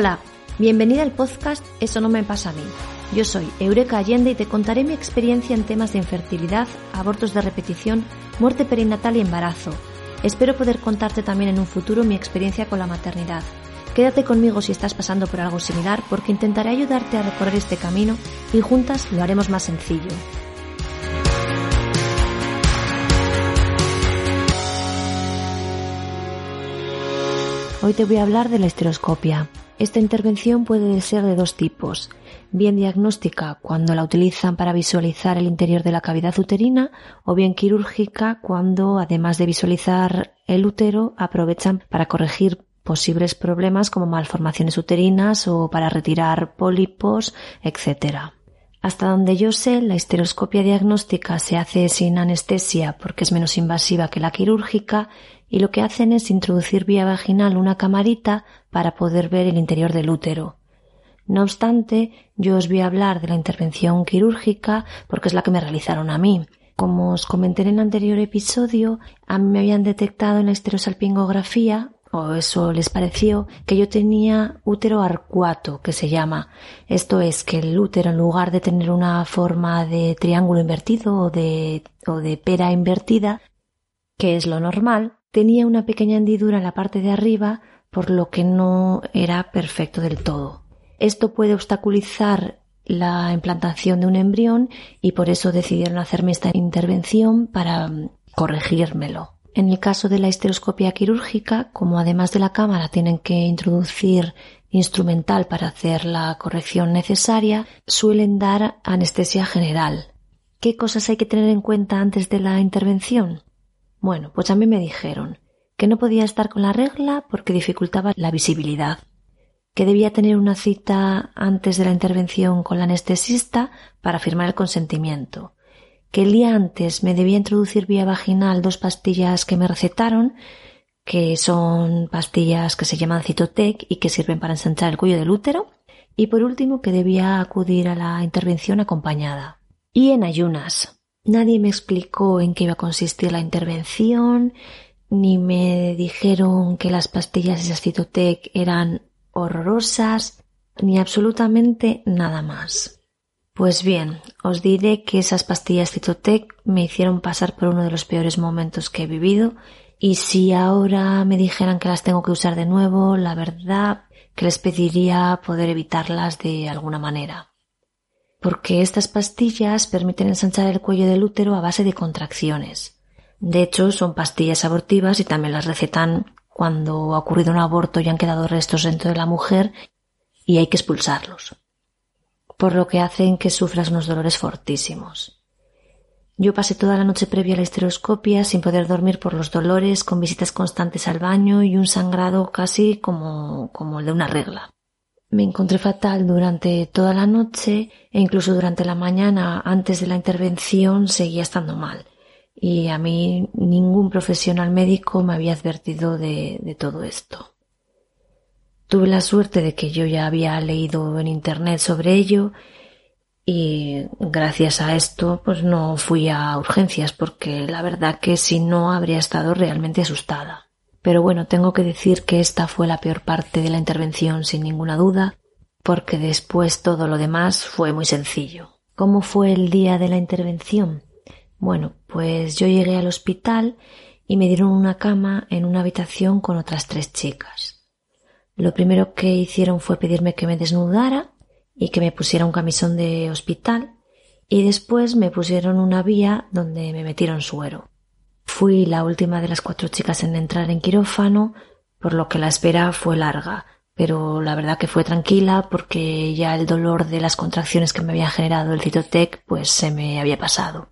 Hola, bienvenida al podcast Eso no me pasa a mí. Yo soy Eureka Allende y te contaré mi experiencia en temas de infertilidad, abortos de repetición, muerte perinatal y embarazo. Espero poder contarte también en un futuro mi experiencia con la maternidad. Quédate conmigo si estás pasando por algo similar porque intentaré ayudarte a recorrer este camino y juntas lo haremos más sencillo. Hoy te voy a hablar de la esteroscopia. Esta intervención puede ser de dos tipos, bien diagnóstica cuando la utilizan para visualizar el interior de la cavidad uterina o bien quirúrgica cuando, además de visualizar el útero, aprovechan para corregir posibles problemas como malformaciones uterinas o para retirar pólipos, etc. Hasta donde yo sé, la histeroscopia diagnóstica se hace sin anestesia porque es menos invasiva que la quirúrgica y lo que hacen es introducir vía vaginal una camarita para poder ver el interior del útero. No obstante, yo os voy a hablar de la intervención quirúrgica porque es la que me realizaron a mí. Como os comenté en el anterior episodio, a mí me habían detectado en la esterosalpingografía o eso les pareció, que yo tenía útero arcuato, que se llama. Esto es que el útero, en lugar de tener una forma de triángulo invertido o de, o de pera invertida, que es lo normal, tenía una pequeña hendidura en la parte de arriba, por lo que no era perfecto del todo. Esto puede obstaculizar la implantación de un embrión y por eso decidieron hacerme esta intervención para corregírmelo. En el caso de la histeroscopia quirúrgica, como además de la cámara tienen que introducir instrumental para hacer la corrección necesaria, suelen dar anestesia general. ¿Qué cosas hay que tener en cuenta antes de la intervención? Bueno, pues a mí me dijeron que no podía estar con la regla porque dificultaba la visibilidad, que debía tener una cita antes de la intervención con la anestesista para firmar el consentimiento, que el día antes me debía introducir vía vaginal dos pastillas que me recetaron, que son pastillas que se llaman Citotec y que sirven para ensanchar el cuello del útero, y por último que debía acudir a la intervención acompañada. Y en ayunas, Nadie me explicó en qué iba a consistir la intervención, ni me dijeron que las pastillas de Citotec eran horrorosas, ni absolutamente nada más. Pues bien, os diré que esas pastillas Citotec me hicieron pasar por uno de los peores momentos que he vivido, y si ahora me dijeran que las tengo que usar de nuevo, la verdad que les pediría poder evitarlas de alguna manera porque estas pastillas permiten ensanchar el cuello del útero a base de contracciones. De hecho, son pastillas abortivas y también las recetan cuando ha ocurrido un aborto y han quedado restos dentro de la mujer y hay que expulsarlos. Por lo que hacen que sufras unos dolores fortísimos. Yo pasé toda la noche previa a la esteroscopia sin poder dormir por los dolores, con visitas constantes al baño y un sangrado casi como, como el de una regla. Me encontré fatal durante toda la noche e incluso durante la mañana antes de la intervención seguía estando mal. Y a mí ningún profesional médico me había advertido de, de todo esto. Tuve la suerte de que yo ya había leído en internet sobre ello y gracias a esto pues no fui a urgencias porque la verdad que si no habría estado realmente asustada. Pero bueno, tengo que decir que esta fue la peor parte de la intervención sin ninguna duda, porque después todo lo demás fue muy sencillo. ¿Cómo fue el día de la intervención? Bueno, pues yo llegué al hospital y me dieron una cama en una habitación con otras tres chicas. Lo primero que hicieron fue pedirme que me desnudara y que me pusiera un camisón de hospital y después me pusieron una vía donde me metieron suero. Fui la última de las cuatro chicas en entrar en quirófano, por lo que la espera fue larga, pero la verdad que fue tranquila porque ya el dolor de las contracciones que me había generado el citotec pues se me había pasado.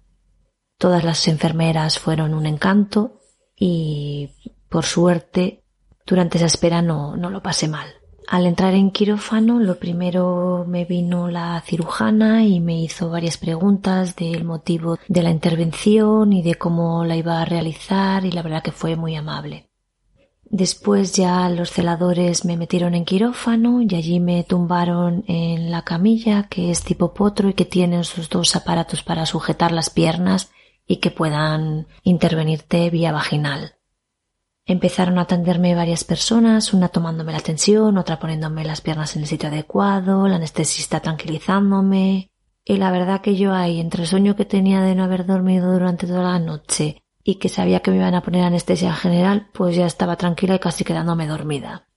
Todas las enfermeras fueron un encanto y por suerte durante esa espera no, no lo pasé mal. Al entrar en quirófano, lo primero me vino la cirujana y me hizo varias preguntas del motivo de la intervención y de cómo la iba a realizar y la verdad que fue muy amable. Después ya los celadores me metieron en quirófano y allí me tumbaron en la camilla que es tipo potro y que tienen sus dos aparatos para sujetar las piernas y que puedan intervenirte vía vaginal. Empezaron a atenderme varias personas, una tomándome la tensión, otra poniéndome las piernas en el sitio adecuado, la anestesista tranquilizándome. Y la verdad que yo ahí, entre el sueño que tenía de no haber dormido durante toda la noche y que sabía que me iban a poner anestesia general, pues ya estaba tranquila y casi quedándome dormida.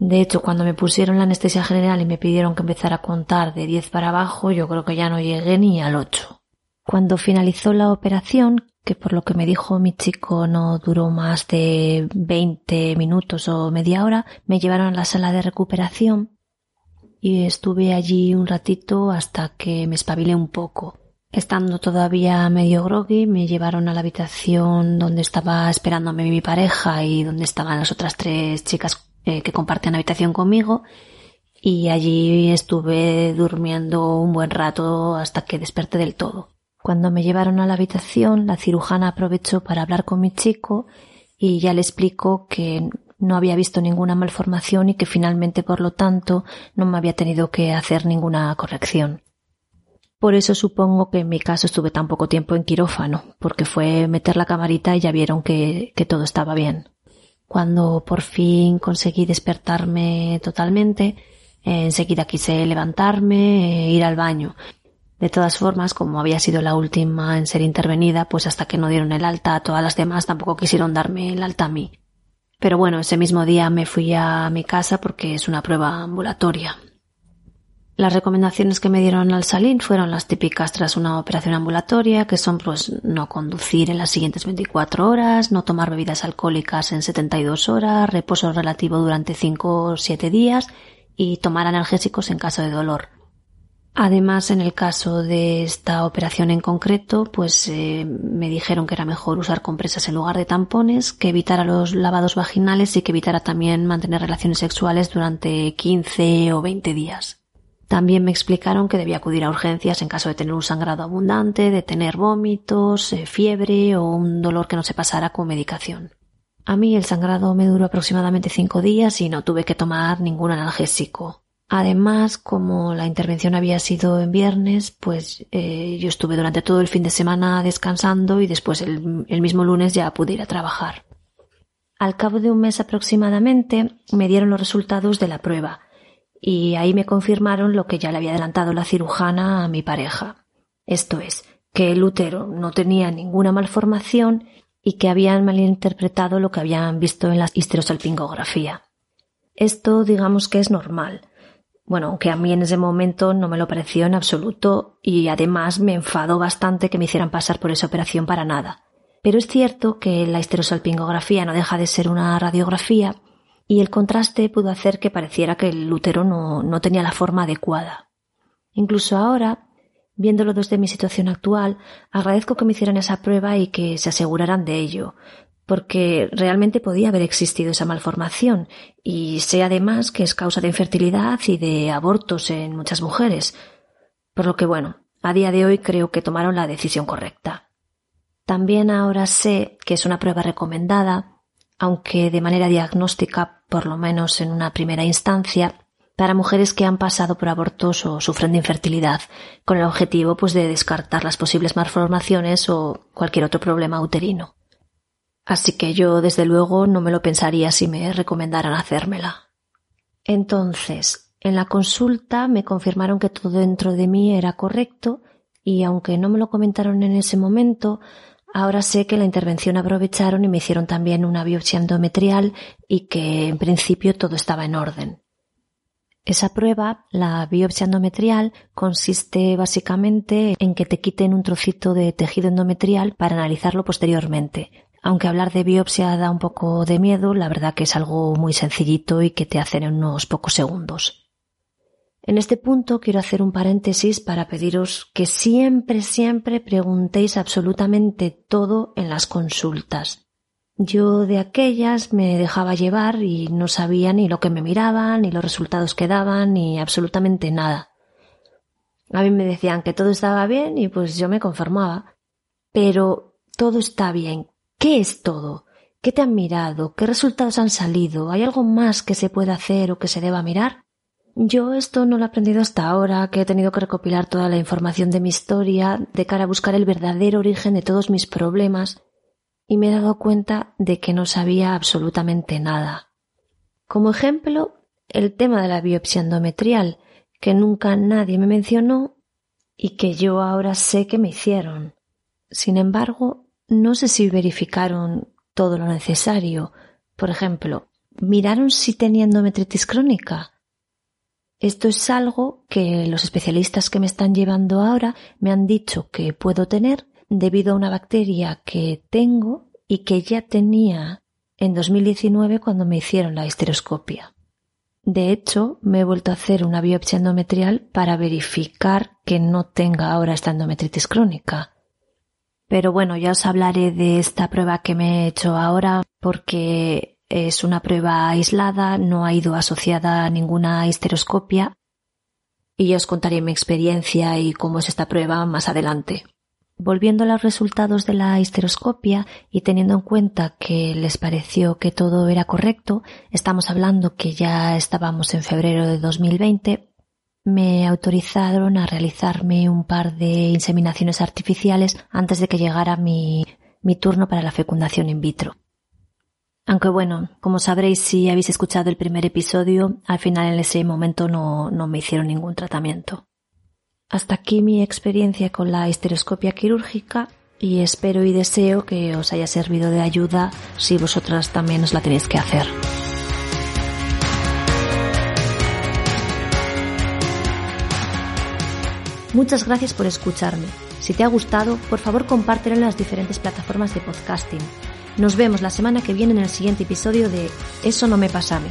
De hecho, cuando me pusieron la anestesia general y me pidieron que empezara a contar de 10 para abajo, yo creo que ya no llegué ni al 8. Cuando finalizó la operación, que por lo que me dijo mi chico no duró más de 20 minutos o media hora, me llevaron a la sala de recuperación y estuve allí un ratito hasta que me espabilé un poco. Estando todavía medio groggy, me llevaron a la habitación donde estaba esperándome mi pareja y donde estaban las otras tres chicas eh, que compartían habitación conmigo y allí estuve durmiendo un buen rato hasta que desperté del todo. Cuando me llevaron a la habitación, la cirujana aprovechó para hablar con mi chico y ya le explicó que no había visto ninguna malformación y que finalmente, por lo tanto, no me había tenido que hacer ninguna corrección. Por eso supongo que en mi caso estuve tan poco tiempo en quirófano, porque fue meter la camarita y ya vieron que, todo estaba bien. Cuando por fin conseguí despertarme totalmente, enseguida quise levantarme e ir al baño, de todas formas, como había sido la última en ser intervenida, pues hasta que no dieron el alta a todas las demás tampoco quisieron darme el alta a mí. Pero bueno, ese mismo día me fui a mi casa porque es una prueba ambulatoria. Las recomendaciones que me dieron al salir fueron las típicas tras una operación ambulatoria, que son pues no conducir en las siguientes 24 horas, no tomar bebidas alcohólicas en 72 horas, reposo relativo durante 5 o 7 días y tomar analgésicos en caso de dolor. Además, en el caso de esta operación en concreto, pues eh, me dijeron que era mejor usar compresas en lugar de tampones, que evitara los lavados vaginales y que evitara también mantener relaciones sexuales durante 15 o 20 días. También me explicaron que debía acudir a urgencias en caso de tener un sangrado abundante, de tener vómitos, eh, fiebre o un dolor que no se pasara con medicación. A mí el sangrado me duró aproximadamente cinco días y no tuve que tomar ningún analgésico. Además, como la intervención había sido en viernes, pues eh, yo estuve durante todo el fin de semana descansando y después el, el mismo lunes ya pude ir a trabajar. Al cabo de un mes aproximadamente me dieron los resultados de la prueba y ahí me confirmaron lo que ya le había adelantado la cirujana a mi pareja. Esto es, que el útero no tenía ninguna malformación y que habían malinterpretado lo que habían visto en la histerosalpingografía. Esto digamos que es normal, bueno, aunque a mí en ese momento no me lo pareció en absoluto y además me enfadó bastante que me hicieran pasar por esa operación para nada. Pero es cierto que la histerosalpingografía no deja de ser una radiografía y el contraste pudo hacer que pareciera que el útero no, no tenía la forma adecuada. Incluso ahora, viéndolo desde mi situación actual, agradezco que me hicieran esa prueba y que se aseguraran de ello, porque realmente podía haber existido esa malformación y sé además que es causa de infertilidad y de abortos en muchas mujeres. Por lo que bueno, a día de hoy creo que tomaron la decisión correcta. También ahora sé que es una prueba recomendada, aunque de manera diagnóstica, por lo menos en una primera instancia, para mujeres que han pasado por abortos o sufren de infertilidad, con el objetivo pues de descartar las posibles malformaciones o cualquier otro problema uterino. Así que yo, desde luego, no me lo pensaría si me recomendaran hacérmela. Entonces, en la consulta me confirmaron que todo dentro de mí era correcto y aunque no me lo comentaron en ese momento, ahora sé que la intervención aprovecharon y me hicieron también una biopsia endometrial y que en principio todo estaba en orden. Esa prueba, la biopsia endometrial, consiste básicamente en que te quiten un trocito de tejido endometrial para analizarlo posteriormente, aunque hablar de biopsia da un poco de miedo, la verdad que es algo muy sencillito y que te hacen en unos pocos segundos. En este punto quiero hacer un paréntesis para pediros que siempre, siempre preguntéis absolutamente todo en las consultas. Yo de aquellas me dejaba llevar y no sabía ni lo que me miraban, ni los resultados que daban, ni absolutamente nada. A mí me decían que todo estaba bien y pues yo me conformaba. Pero todo está bien. ¿Qué es todo? ¿Qué te han mirado? ¿Qué resultados han salido? ¿Hay algo más que se pueda hacer o que se deba mirar? Yo esto no lo he aprendido hasta ahora, que he tenido que recopilar toda la información de mi historia de cara a buscar el verdadero origen de todos mis problemas y me he dado cuenta de que no sabía absolutamente nada. Como ejemplo, el tema de la biopsia endometrial, que nunca nadie me mencionó y que yo ahora sé que me hicieron. Sin embargo, no sé si verificaron todo lo necesario. Por ejemplo, miraron si tenía endometritis crónica. Esto es algo que los especialistas que me están llevando ahora me han dicho que puedo tener debido a una bacteria que tengo y que ya tenía en 2019 cuando me hicieron la histeroscopia. De hecho, me he vuelto a hacer una biopsia endometrial para verificar que no tenga ahora esta endometritis crónica. Pero bueno, ya os hablaré de esta prueba que me he hecho ahora porque es una prueba aislada, no ha ido asociada a ninguna histeroscopia y os contaré mi experiencia y cómo es esta prueba más adelante. Volviendo a los resultados de la histeroscopia y teniendo en cuenta que les pareció que todo era correcto, estamos hablando que ya estábamos en febrero de 2020, me autorizaron a realizarme un par de inseminaciones artificiales antes de que llegara mi, turno para la fecundación in vitro. Aunque bueno, como sabréis si habéis escuchado el primer episodio, al final en ese momento no, no me hicieron ningún tratamiento. Hasta aquí mi experiencia con la histeroscopia quirúrgica y espero y deseo que os haya servido de ayuda si vosotras también os la tenéis que hacer. Muchas gracias por escucharme. Si te ha gustado, por favor compártelo en las diferentes plataformas de podcasting. Nos vemos la semana que viene en el siguiente episodio de Eso no me pasa a mí.